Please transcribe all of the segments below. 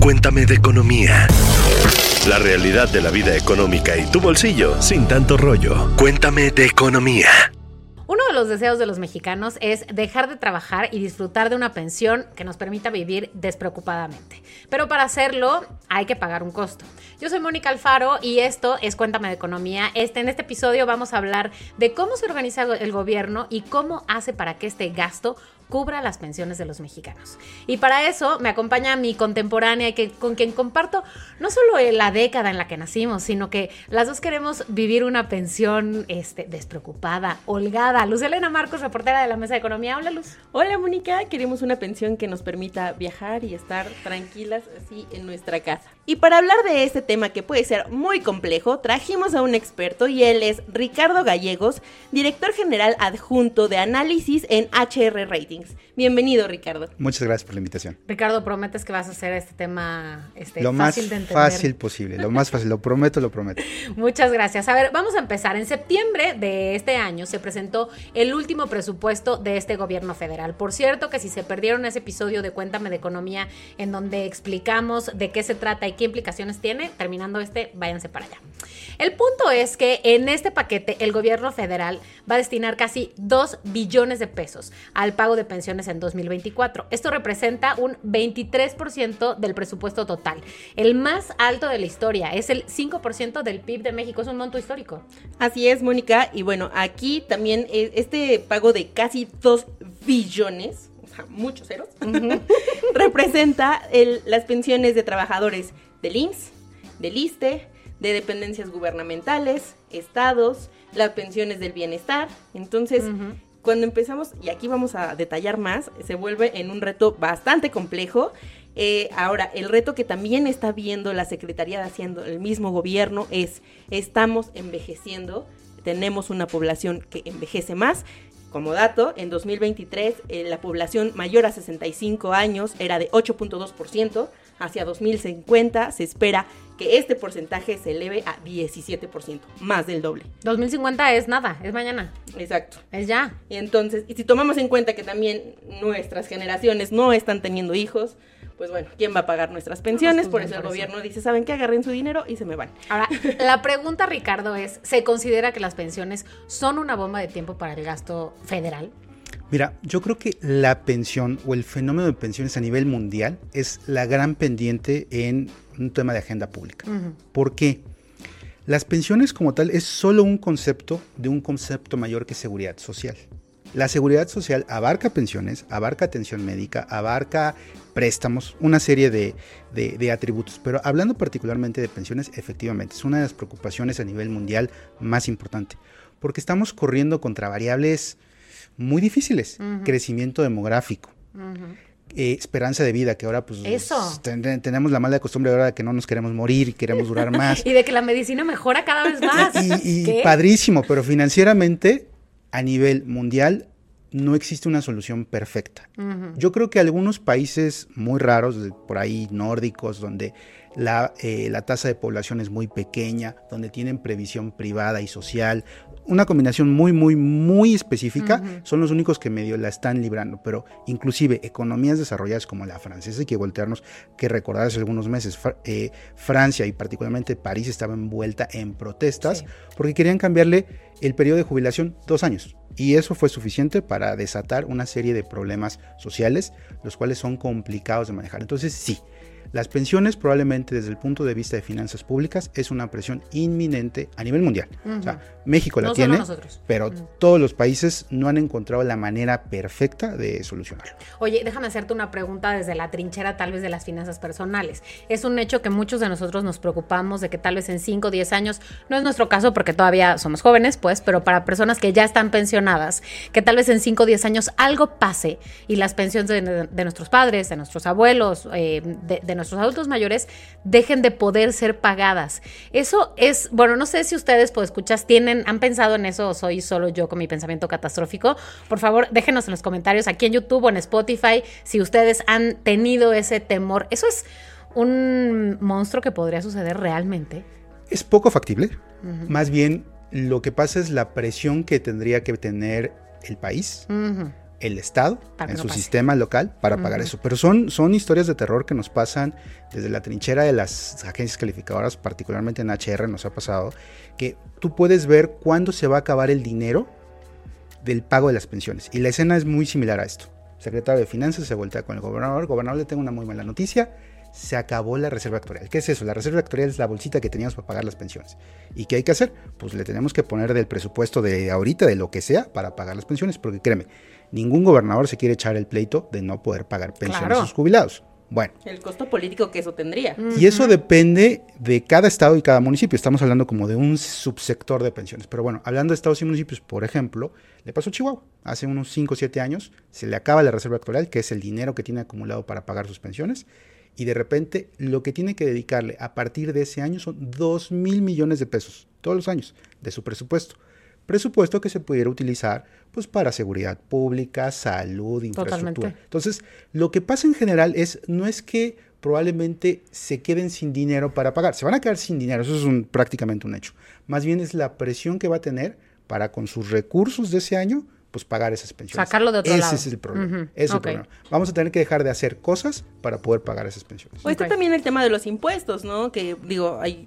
Cuéntame de economía. La realidad de la vida económica y tu bolsillo sin tanto rollo. Cuéntame de economía. Uno de los deseos de los mexicanos es dejar de trabajar y disfrutar de una pensión que nos permita vivir despreocupadamente. Pero para hacerlo hay que pagar un costo. Yo soy Mónica Alfaro y esto es Cuéntame de Economía. Este, en este episodio vamos a hablar de cómo se organiza el gobierno y cómo hace para que este gasto cubra las pensiones de los mexicanos. Y para eso me acompaña mi contemporánea, que, con quien comparto no solo la década en la que nacimos, sino que las dos queremos vivir una pensión este, despreocupada, holgada. Luz Elena Marcos, reportera de la Mesa de Economía. Hola, Luz. Hola, Mónica. Queremos una pensión que nos permita viajar y estar tranquilas así en nuestra casa. Y para hablar de este tema que puede ser muy complejo, trajimos a un experto y él es Ricardo Gallegos, director general adjunto de análisis en HR Rating. Bienvenido, Ricardo. Muchas gracias por la invitación. Ricardo, prometes que vas a hacer este tema este, lo más fácil posible, lo más fácil, lo prometo, lo prometo. Muchas gracias. A ver, vamos a empezar. En septiembre de este año se presentó el último presupuesto de este gobierno federal. Por cierto, que si se perdieron ese episodio de Cuéntame de Economía en donde explicamos de qué se trata y qué implicaciones tiene, terminando este, váyanse para allá. El punto es que en este paquete el gobierno federal va a destinar casi 2 billones de pesos al pago de pensiones en 2024. Esto representa un 23% del presupuesto total, el más alto de la historia. Es el 5% del PIB de México, es un monto histórico. Así es, Mónica. Y bueno, aquí también eh, este pago de casi 2 billones muchos ceros, representa las pensiones de trabajadores del IMSS, del ISTE, de dependencias gubernamentales, estados, las pensiones del bienestar. Entonces, cuando empezamos, y aquí vamos a detallar más, se vuelve en un reto bastante complejo. Eh, ahora, el reto que también está viendo la Secretaría de Hacienda, el mismo gobierno, es estamos envejeciendo, tenemos una población que envejece más. Como dato, en 2023 eh, la población mayor a 65 años era de 8.2%, hacia 2050 se espera que este porcentaje se eleve a 17%, más del doble. 2050 es nada, es mañana. Exacto. Es ya. Y entonces, y si tomamos en cuenta que también nuestras generaciones no están teniendo hijos, pues bueno, ¿quién va a pagar nuestras pensiones? Por eso el gobierno dice, ¿saben qué? Agarren su dinero y se me van. Ahora, la pregunta, Ricardo, es, ¿se considera que las pensiones son una bomba de tiempo para el gasto federal? Mira, yo creo que la pensión o el fenómeno de pensiones a nivel mundial es la gran pendiente en un tema de agenda pública. ¿Por qué? Las pensiones como tal es solo un concepto de un concepto mayor que seguridad social. La seguridad social abarca pensiones, abarca atención médica, abarca préstamos, una serie de, de, atributos. Pero hablando particularmente de pensiones, efectivamente, es una de las preocupaciones a nivel mundial más importante. Porque estamos corriendo contra variables muy difíciles. Crecimiento demográfico. Eh, esperanza de vida, que ahora pues tenemos la mala costumbre ahora de que no nos queremos morir y queremos durar más. y de que la medicina mejora cada vez más. y, padrísimo, pero financieramente a nivel mundial no existe una solución perfecta. Yo creo que algunos países muy raros, por ahí nórdicos, donde la, eh, la, tasa de población es muy pequeña, donde tienen previsión privada y social, una combinación muy, muy, muy específica, son los únicos que medio la están librando, pero inclusive economías desarrolladas como la francesa, hay que voltearnos, que recordar hace algunos meses, eh, Francia y particularmente París estaba envuelta en protestas porque querían cambiarle el periodo de jubilación dos años. Y eso fue suficiente para desatar una serie de problemas sociales, los cuales son complicados de manejar. Entonces sí, las pensiones probablemente desde el punto de vista de finanzas públicas es una presión inminente a nivel mundial. O sea, México la tiene, pero todos los países no han encontrado la manera perfecta de solucionarlo. Oye, déjame hacerte una pregunta desde la trinchera tal vez de las finanzas personales. Es un hecho que muchos de nosotros nos preocupamos de que tal vez en 5 o 10 años, no es nuestro caso porque todavía somos jóvenes, pues, pero para personas que ya están pensionadas, que tal vez en 5 o 10 años algo pase y las pensiones de, nuestros padres, de nuestros abuelos, eh, de, de nuestros adultos mayores dejen de poder ser pagadas. Eso es, bueno, no sé si ustedes, pues escuchas, tienen, han pensado en eso o soy solo yo con mi pensamiento catastrófico. Por favor, déjenos en los comentarios aquí en YouTube o en Spotify si ustedes han tenido ese temor. Eso es un monstruo que podría suceder realmente. Es poco factible. Más bien, lo que pasa es la presión que tendría que tener el país el Estado Para en no su pase. sistema local para pagar eso. Pero son, son historias de terror que nos pasan desde la trinchera de las agencias calificadoras, particularmente en HR nos ha pasado, que tú puedes ver cuándo se va a acabar el dinero del pago de las pensiones. Y la escena es muy similar a esto. El secretario de Finanzas se voltea con el gobernador. Gobernador, le tengo una muy mala noticia. Se acabó la reserva actuarial. ¿Qué es eso? La reserva actuarial es la bolsita que teníamos para pagar las pensiones. ¿Y qué hay que hacer? Pues le tenemos que poner del presupuesto de ahorita, de lo que sea, para pagar las pensiones. Porque créeme, ningún gobernador se quiere echar el pleito de no poder pagar pensiones Claro. a sus jubilados. Bueno, El costo político que eso tendría. y eso depende de cada estado y cada municipio. Estamos hablando como de un subsector de pensiones. Pero bueno, hablando de estados y municipios, por ejemplo, le pasó a Chihuahua. Hace unos 5 o 7 años se le acaba la reserva actual, que es el dinero que tiene acumulado para pagar sus pensiones. Y de repente lo que tiene que dedicarle a partir de ese año son 2 mil millones de pesos, todos los años, de su presupuesto. Presupuesto que se pudiera utilizar pues para seguridad pública, salud, infraestructura. Totalmente. Entonces, lo que pasa en general es, no es que probablemente se queden sin dinero para pagar, se van a quedar sin dinero, eso es un, prácticamente un hecho. Más bien es la presión que va a tener para con sus recursos de ese año, pues pagar esas pensiones. Sacarlo de otro Ese lado. es el problema. Ujú, ese es el problema. Vamos a tener que dejar de hacer cosas para poder pagar esas pensiones. Pues está también el tema de los impuestos, ¿no? Que digo, hay,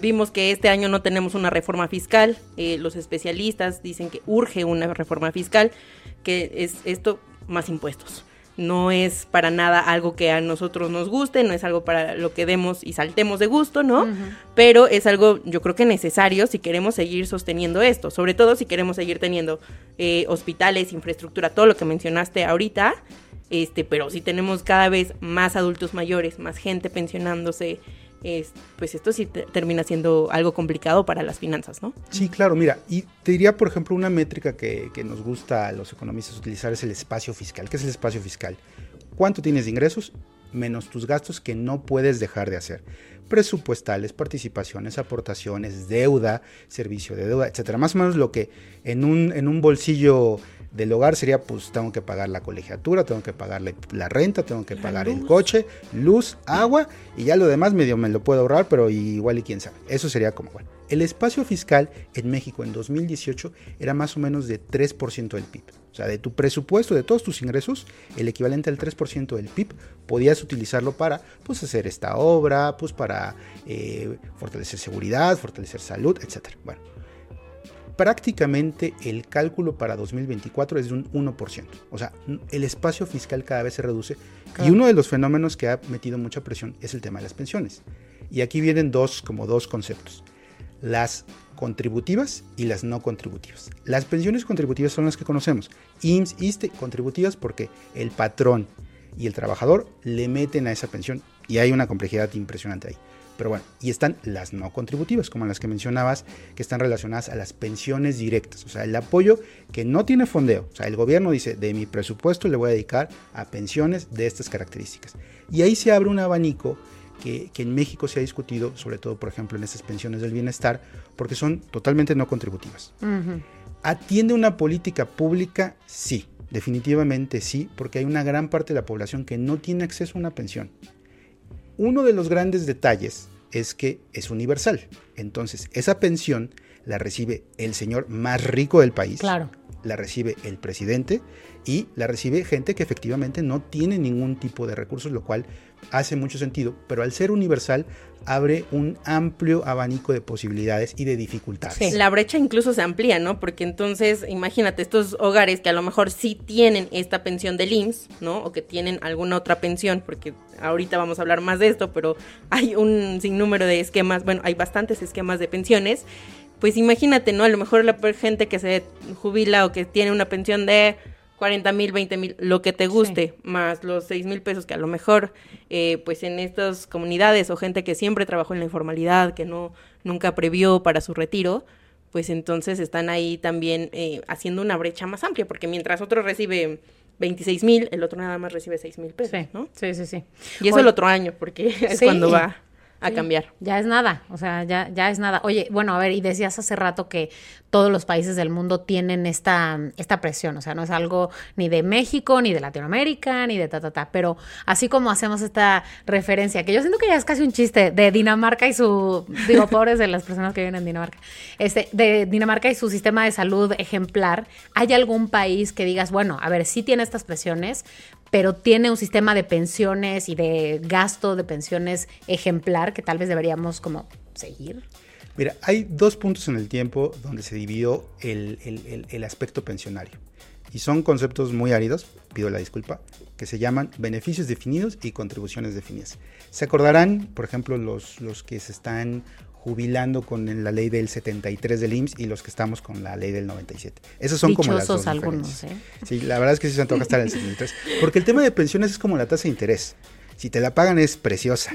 vimos que este año no tenemos una reforma fiscal. eh, los especialistas dicen que urge una reforma fiscal, que es esto más impuestos. No es para nada algo que a nosotros nos guste, no es algo para lo que demos y saltemos de gusto, ¿no? Pero es algo yo creo que necesario si queremos seguir sosteniendo esto, sobre todo si queremos seguir teniendo eh, hospitales, infraestructura, todo lo que mencionaste ahorita, este, pero si tenemos cada vez más adultos mayores, más gente pensionándose, es, pues esto sí te- termina siendo algo complicado para las finanzas, ¿no? Sí, claro, mira, y te diría, por ejemplo, una métrica que, que nos gusta a los economistas utilizar es el espacio fiscal. ¿Qué es el espacio fiscal? ¿Cuánto tienes de ingresos menos tus gastos que no puedes dejar de hacer? Presupuestales, participaciones, aportaciones, deuda, servicio de deuda, etcétera. Más o menos lo que en un, en un bolsillo del hogar sería, pues tengo que pagar la colegiatura, tengo que pagar la, la renta, tengo que pagar el coche, luz, agua y ya lo demás medio me lo puedo ahorrar, pero igual y quién sabe. Eso sería como, bueno. El espacio fiscal en México en 2018 era más o menos de 3% del PIB. O sea, de tu presupuesto, de todos tus ingresos, el equivalente al 3% del PIB, podías utilizarlo para pues, hacer esta obra, pues para eh, fortalecer seguridad, fortalecer salud, etc. Bueno, prácticamente el cálculo para 2024 es de un 1%. O sea, el espacio fiscal cada vez se reduce. Y uno de los fenómenos que ha metido mucha presión es el tema de las pensiones. Y aquí vienen dos, como dos conceptos. Las contributivas y las no contributivas. Las pensiones contributivas son las que conocemos. IMSS, ISTE, contributivas porque el patrón y el trabajador le meten a esa pensión y hay una complejidad impresionante ahí. Pero bueno, y están las no contributivas, como las que mencionabas, que están relacionadas a las pensiones directas, o sea, el apoyo que no tiene fondeo. O sea, el gobierno dice, de mi presupuesto le voy a dedicar a pensiones de estas características. Y ahí se abre un abanico que, que, en México se ha discutido, sobre todo, por ejemplo, en estas pensiones del bienestar, porque son totalmente no contributivas. Uh -huh. ¿Atiende una política pública? Sí, definitivamente sí, porque hay una gran parte de la población que no tiene acceso a una pensión. Uno de los grandes detalles es que es universal. Entonces, esa pensión la recibe el señor más rico del país. Claro. La recibe el presidente y la recibe gente que efectivamente no tiene ningún tipo de recursos, lo cual hace mucho sentido, pero al ser universal abre un amplio abanico de posibilidades y de dificultades. La brecha incluso se amplía, ¿no? Porque entonces, imagínate, estos hogares que a lo mejor sí tienen esta pensión del IMSS, ¿no? O que tienen alguna otra pensión, porque ahorita vamos a hablar más de esto, pero hay un sinnúmero de esquemas, bueno, hay bastantes esquemas de pensiones. Pues imagínate, ¿no? A lo mejor la gente que se jubila o que tiene una pensión de 40 mil, 20 mil, lo que te guste, sí. más los 6 mil pesos que a lo mejor, eh, pues en estas comunidades o gente que siempre trabajó en la informalidad, que no nunca previó para su retiro, pues entonces están ahí también eh, haciendo una brecha más amplia, porque mientras otro recibe 26 mil, el otro nada más recibe 6 mil pesos, sí, ¿no? Sí, sí, sí. Y eso Oye, el otro año, porque es sí. cuando va a cambiar. Ya es nada, o sea, ya, ya es nada. Oye, bueno, a ver, y decías hace rato que todos los países del mundo tienen esta, esta presión, o sea, no es algo ni de México, ni de Latinoamérica, ni de ta, ta, ta, pero así como hacemos esta referencia, que yo siento que ya es casi un chiste de Dinamarca y su, digo, pobres de las personas que viven en Dinamarca, este, de Dinamarca y su sistema de salud ejemplar, ¿hay algún país que digas, bueno, a ver, sí tiene estas presiones, pero tiene un sistema de pensiones y de gasto de pensiones ejemplar que tal vez deberíamos como seguir? Mira, hay dos puntos en el tiempo donde se dividió el, el, el, aspecto pensionario. Y son conceptos muy áridos, pido la disculpa, que se llaman beneficios definidos y contribuciones definidas. Se acordarán, por ejemplo, los, los que se están jubilando con la ley del 73 del IMSS y los que estamos con la ley del 97. Esos son como las dos algunos, ¿eh? Sí, la verdad es que sí se antoja estar en el 73. Porque el tema de pensiones es como la tasa de interés. Si te la pagan es preciosa.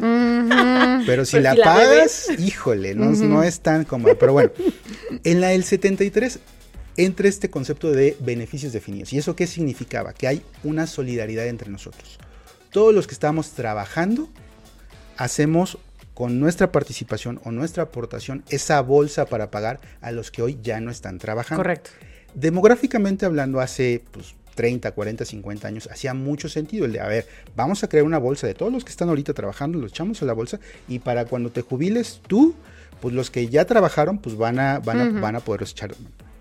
Pero si, pues la, pagas, híjole, no, no es tan cómoda. Pero bueno, en la del 73 entra este concepto de beneficios definidos. ¿Y eso qué significaba? Que hay una solidaridad entre nosotros. Todos los que estamos trabajando hacemos con nuestra participación o nuestra aportación esa bolsa para pagar a los que hoy ya no están trabajando. Correcto. Demográficamente hablando, hace pues, 30, 40, 50 años, hacía mucho sentido el de, a ver, vamos a crear una bolsa de todos los que están ahorita trabajando, los echamos a la bolsa y para cuando te jubiles tú, pues los que ya trabajaron, pues van a, van a, van a poder echar.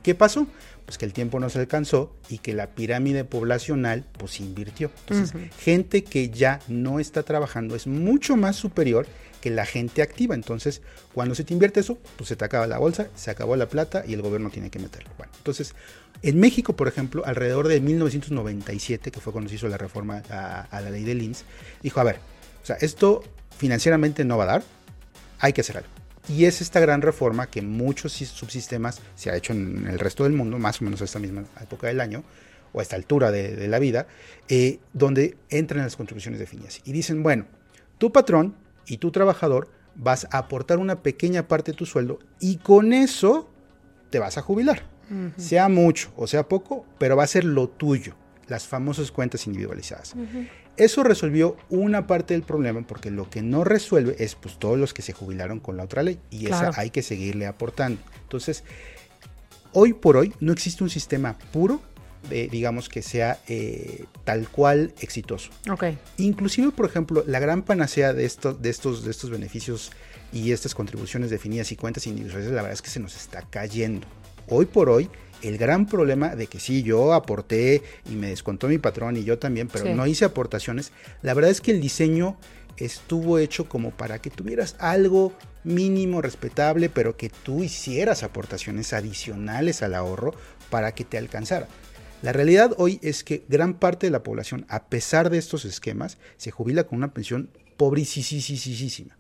¿Qué pasó? Pues que el tiempo no se alcanzó y que la pirámide poblacional pues invirtió. Entonces, gente que ya no está trabajando es mucho más superior que la gente activa. Entonces, cuando se te invierte eso, pues se te acaba la bolsa, se acabó la plata y el gobierno tiene que meterlo. Bueno, entonces, en México, por ejemplo, alrededor de 1997, que fue cuando se hizo la reforma a, la ley del IMSS, dijo, a ver, o sea, esto financieramente no va a dar, hay que hacer algo. Y es esta gran reforma que muchos subsistemas se ha hecho en el resto del mundo, más o menos a esta misma época del año, o a esta altura de, la vida, eh, donde entran las contribuciones definidas. Y dicen, bueno, tu patrón y tu trabajador vas a aportar una pequeña parte de tu sueldo y con eso te vas a jubilar. Sea mucho o sea poco, pero va a ser lo tuyo, las famosas cuentas individualizadas. Eso resolvió una parte del problema porque lo que no resuelve es pues todos los que se jubilaron con la otra ley y esa hay que seguirle aportando. Entonces, hoy por hoy no existe un sistema puro digamos, que sea eh, tal cual exitoso. Okay. Inclusive, por ejemplo, la gran panacea de, estos, de, estos, de estos beneficios y estas contribuciones definidas y cuentas individuales, la verdad es que se nos está cayendo. Hoy por hoy, el gran problema de que sí, yo aporté y me descontó mi patrón y yo también, pero no hice aportaciones, la verdad es que el diseño estuvo hecho como para que tuvieras algo mínimo, respetable, pero que tú hicieras aportaciones adicionales al ahorro para que te alcanzara. La realidad hoy es que gran parte de la población, a pesar de estos esquemas, se jubila con una pensión pobrísima.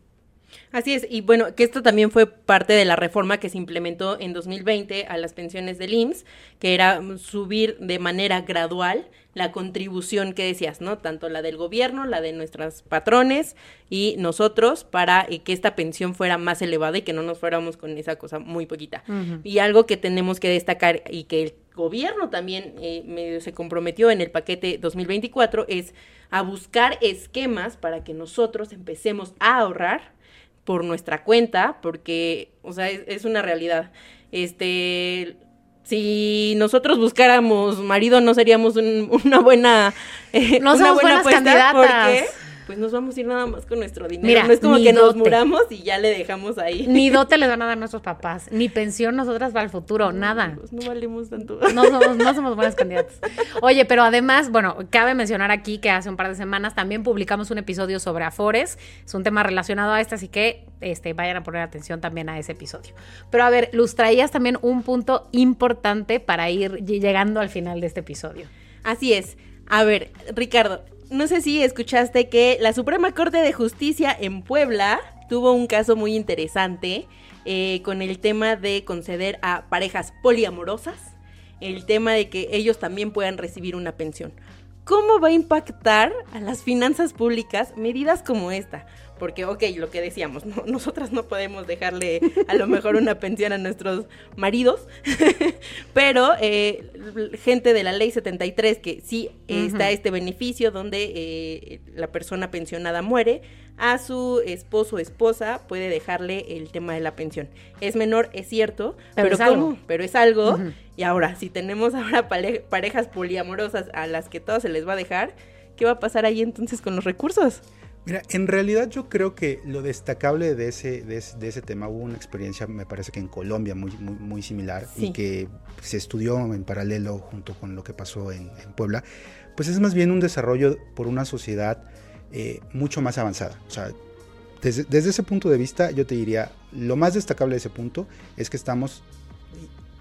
Así es, y bueno, que esto también fue parte de la reforma que se implementó en 2020 a las pensiones del IMSS, que era subir de manera gradual la contribución que decías, ¿no? Tanto la del gobierno, la de nuestros patrones y nosotros para eh, que esta pensión fuera más elevada y que no nos fuéramos con esa cosa muy poquita. Y algo que tenemos que destacar y que el gobierno también eh, medio se comprometió en el paquete 2024 es a buscar esquemas para que nosotros empecemos a ahorrar por nuestra cuenta, porque, o sea, es, una realidad. Este, si nosotros buscáramos marido, no seríamos una buena, eh, no una buena candidatas. Pues nos vamos a ir nada más con nuestro dinero. Mira, no es como que nos muramos y ya le dejamos ahí. Ni dote les van a dar nuestros papás, ni pensión nosotras para el futuro, nada. Pues no valemos tanto. No somos, no somos buenas candidatas. Oye, pero además, bueno, cabe mencionar aquí que hace un par de semanas también publicamos un episodio sobre Afores. Es un tema relacionado a este, así que este, vayan a poner atención también a ese episodio. Pero a ver, Luz, traías también un punto importante para ir llegando al final de este episodio. Así es. A ver, Ricardo, no sé si escuchaste que la Suprema Corte de Justicia en Puebla tuvo un caso muy interesante eh, con el tema de conceder a parejas poliamorosas el tema de que ellos también puedan recibir una pensión. ¿Cómo va a impactar a las finanzas públicas medidas como esta? porque, ok, lo que decíamos, nosotras no podemos dejarle a lo mejor una pensión a nuestros maridos, pero eh, gente de la ley 73 que sí está este beneficio donde eh, la persona pensionada muere, a su esposo o esposa puede dejarle el tema de la pensión. Es menor, es cierto, Pero pero, es algo. ¿cómo? Pero es algo. Y ahora, si tenemos ahora parejas poliamorosas a las que todo se les va a dejar, ¿qué va a pasar ahí entonces con los recursos? Mira, en realidad yo creo que lo destacable de ese, de ese, de ese tema, hubo una experiencia, me parece que en Colombia muy, muy, muy similar Sí. y que se estudió en paralelo junto con lo que pasó en, en Puebla, pues es más bien un desarrollo por una sociedad eh, mucho más avanzada. O sea, desde, desde ese punto de vista yo te diría, lo más destacable de ese punto es que estamos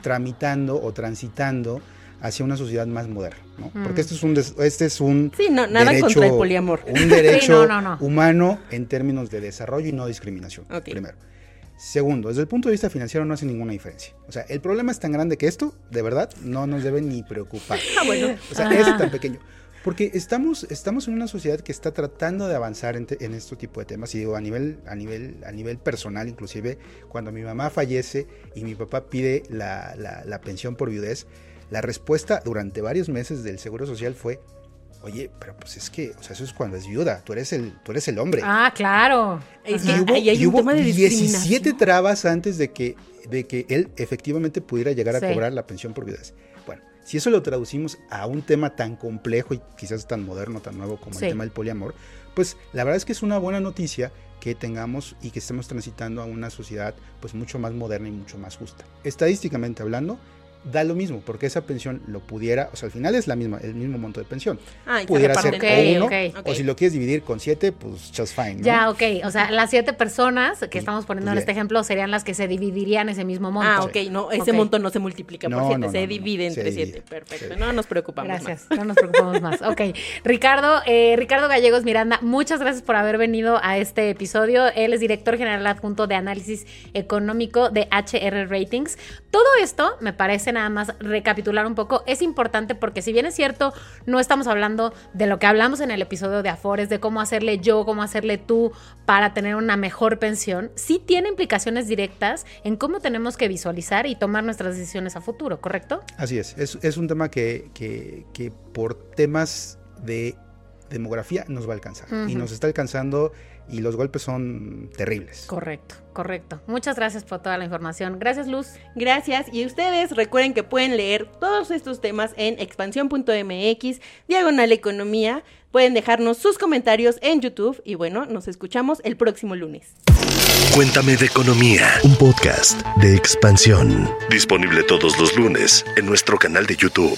tramitando o transitando hacia una sociedad más moderna, ¿no? Mm. Porque este es un, des- este es un Sí, no, nada contra el poliamor. un derecho Sí, no, humano en términos de desarrollo y no discriminación. Primero. Segundo, desde el punto de vista financiero no hace ninguna diferencia. O sea, el problema es tan grande que esto, de verdad, no nos debe ni preocupar. Ah, bueno. O sea, Ah. es tan pequeño. Porque estamos, estamos en una sociedad que está tratando de avanzar en, te- en este tipo de temas. Y digo, a nivel, a nivel, a nivel personal, inclusive, cuando mi mamá fallece y mi papá pide la, la- la pensión por viudez, la respuesta durante varios meses del Seguro Social fue, oye, pero pues es que, o sea, eso es cuando es viuda, tú eres el, tú eres el hombre. Ah, claro. Es Y hubo, ahí hay y un hubo tema de 17 discriminación. trabas antes de que, de que él efectivamente pudiera llegar a Sí. cobrar la pensión por viudez. Si eso lo traducimos a un tema tan complejo y quizás tan moderno, tan nuevo como Sí. el tema del poliamor, pues la verdad es que es una buena noticia que tengamos y que estemos transitando a una sociedad pues mucho más moderna y mucho más justa. Estadísticamente hablando, da lo mismo, porque esa pensión lo pudiera, o sea, al final es la misma, el mismo monto de pensión. Ah, Pudiera ser reparten. o Ok, uno, ok. o si lo quieres dividir con siete, pues just fine. ¿no? Ya, ok. O sea, las siete personas que estamos poniendo en pues este ya. ejemplo serían las que se dividirían ese mismo monto. Ah, ok, no, ese monto no se multiplica por No, 7, no, se no, no, divide se entre divide. 7. Perfecto, Sí. no nos preocupamos Gracias, más. no nos preocupamos más. Ok, Ricardo, eh, Ricardo Gallegos Miranda, muchas gracias por haber venido a este episodio. Él es director general adjunto de análisis económico de HR Ratings. Todo esto, me parece nada más recapitular un poco, es importante porque si bien es cierto, no estamos hablando de lo que hablamos en el episodio de Afores, de cómo hacerle yo, cómo hacerle tú para tener una mejor pensión, sí tiene implicaciones directas en cómo tenemos que visualizar y tomar nuestras decisiones a futuro, ¿correcto? Así es, es, es un tema que, que- que por temas de demografía nos va a alcanzar y nos está alcanzando y los golpes son terribles. Correcto, correcto. Muchas gracias por toda la información. Gracias, Luz. Gracias. Y ustedes recuerden que pueden leer todos estos temas en expansión.mx, diagonal economía. Pueden dejarnos sus comentarios en YouTube. Y bueno, nos escuchamos el próximo lunes. Cuéntame de economía, un podcast de expansión. Disponible todos los lunes en nuestro canal de YouTube.